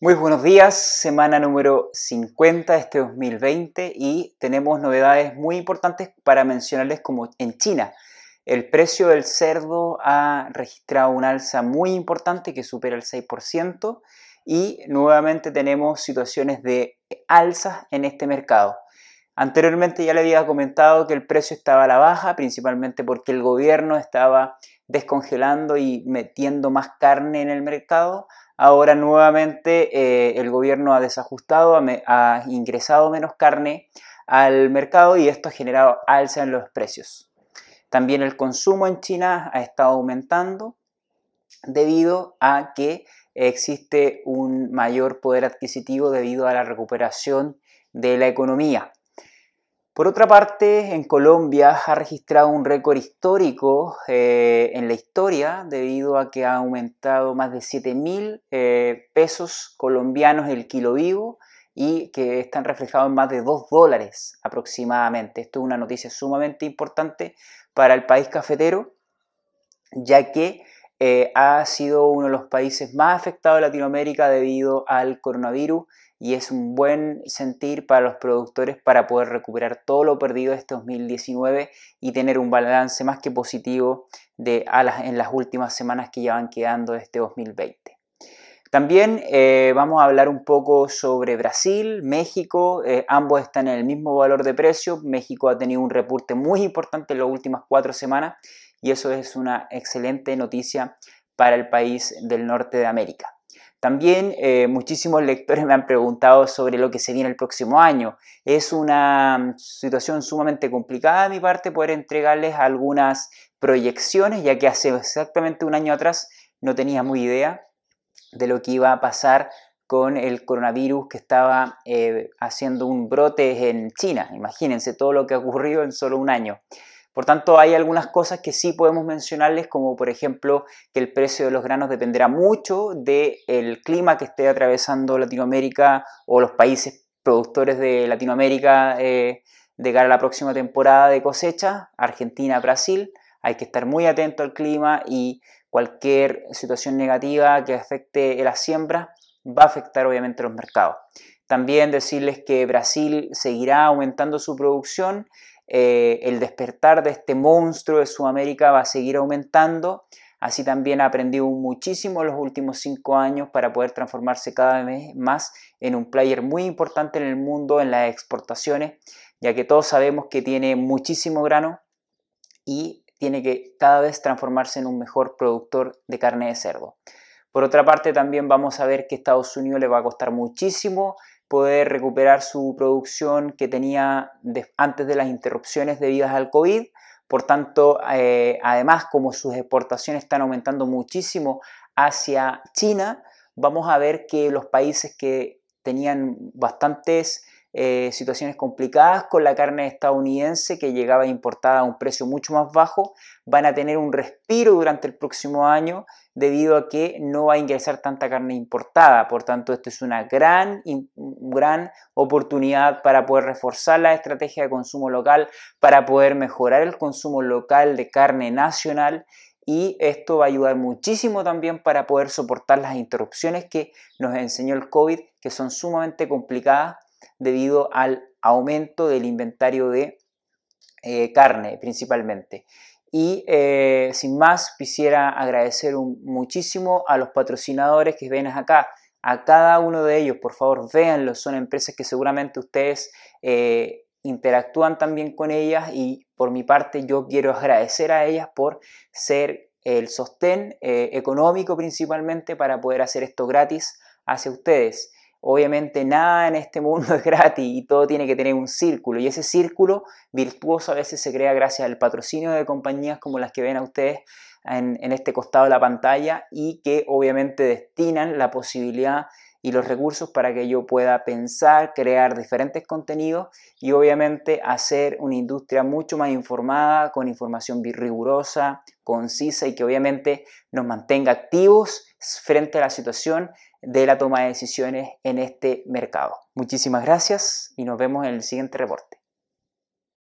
Muy buenos días, semana número 50 de este 2020 y tenemos novedades muy importantes para mencionarles como en China. El precio del cerdo ha registrado un alza muy importante que supera el 6% y nuevamente tenemos situaciones de alzas en este mercado. Anteriormente ya le había comentado que el precio estaba a la baja, principalmente porque el gobierno estaba descongelando y metiendo más carne en el mercado Ahora nuevamente eh, el gobierno ha desajustado, ha, ingresado menos carne al mercado y esto ha generado alza en los precios. También el consumo en China ha estado aumentando debido a que existe un mayor poder adquisitivo debido a la recuperación de la economía. Por otra parte, en Colombia ha registrado un récord histórico eh, en la historia debido a que ha aumentado más de 7 mil eh, pesos colombianos el kilo vivo y que están reflejados en más de 2 dólares aproximadamente. Esto es una noticia sumamente importante para el país cafetero, ya que eh, ha sido uno de los países más afectados de Latinoamérica debido al coronavirus y es un buen sentir para los productores para poder recuperar todo lo perdido este 2019 y tener un balance más que positivo de, en las últimas semanas que ya van quedando de este 2020. También eh, vamos a hablar un poco sobre Brasil, México, eh, ambos están en el mismo valor de precio, México ha tenido un reporte muy importante en las últimas cuatro semanas y eso es una excelente noticia para el país del norte de América. También eh, muchísimos lectores me han preguntado sobre lo que se viene el próximo año. Es una mm, situación sumamente complicada de mi parte poder entregarles algunas proyecciones, ya que hace exactamente un año atrás no tenía muy idea de lo que iba a pasar con el coronavirus que estaba eh, haciendo un brote en China. Imagínense todo lo que ha ocurrido en solo un año. Por tanto, hay algunas cosas que sí podemos mencionarles, como por ejemplo que el precio de los granos dependerá mucho del clima que esté atravesando Latinoamérica o los países productores de Latinoamérica eh, de cara a la próxima temporada de cosecha, Argentina, Brasil. Hay que estar muy atento al clima y cualquier situación negativa que afecte la siembra va a afectar obviamente los mercados. También decirles que Brasil seguirá aumentando su producción eh, el despertar de este monstruo de Sudamérica va a seguir aumentando. Así también ha aprendido muchísimo en los últimos cinco años para poder transformarse cada vez más en un player muy importante en el mundo en las exportaciones, ya que todos sabemos que tiene muchísimo grano y tiene que cada vez transformarse en un mejor productor de carne de cerdo. Por otra parte, también vamos a ver que Estados Unidos le va a costar muchísimo poder recuperar su producción que tenía antes de las interrupciones debidas al COVID. Por tanto, eh, además, como sus exportaciones están aumentando muchísimo hacia China, vamos a ver que los países que tenían bastantes eh, situaciones complicadas con la carne estadounidense que llegaba importada a un precio mucho más bajo, van a tener un respiro durante el próximo año debido a que no va a ingresar tanta carne importada. Por tanto, esto es una gran, gran oportunidad para poder reforzar la estrategia de consumo local, para poder mejorar el consumo local de carne nacional y esto va a ayudar muchísimo también para poder soportar las interrupciones que nos enseñó el COVID, que son sumamente complicadas debido al aumento del inventario de eh, carne principalmente. Y eh, sin más, quisiera agradecer muchísimo a los patrocinadores que ven acá, a cada uno de ellos, por favor, véanlo, son empresas que seguramente ustedes eh, interactúan también con ellas y por mi parte yo quiero agradecer a ellas por ser el sostén económico principalmente para poder hacer esto gratis hacia ustedes. Obviamente nada en este mundo es gratis y todo tiene que tener un círculo. Y ese círculo virtuoso a veces se crea gracias al patrocinio de compañías como las que ven a ustedes en, este costado de la pantalla y que obviamente destinan la posibilidad y los recursos para que yo pueda pensar, crear diferentes contenidos y obviamente hacer una industria mucho más informada, con información rigurosa, concisa y que obviamente nos mantenga activos frente a la situación de la toma de decisiones en este mercado. Muchísimas gracias y nos vemos en el siguiente reporte.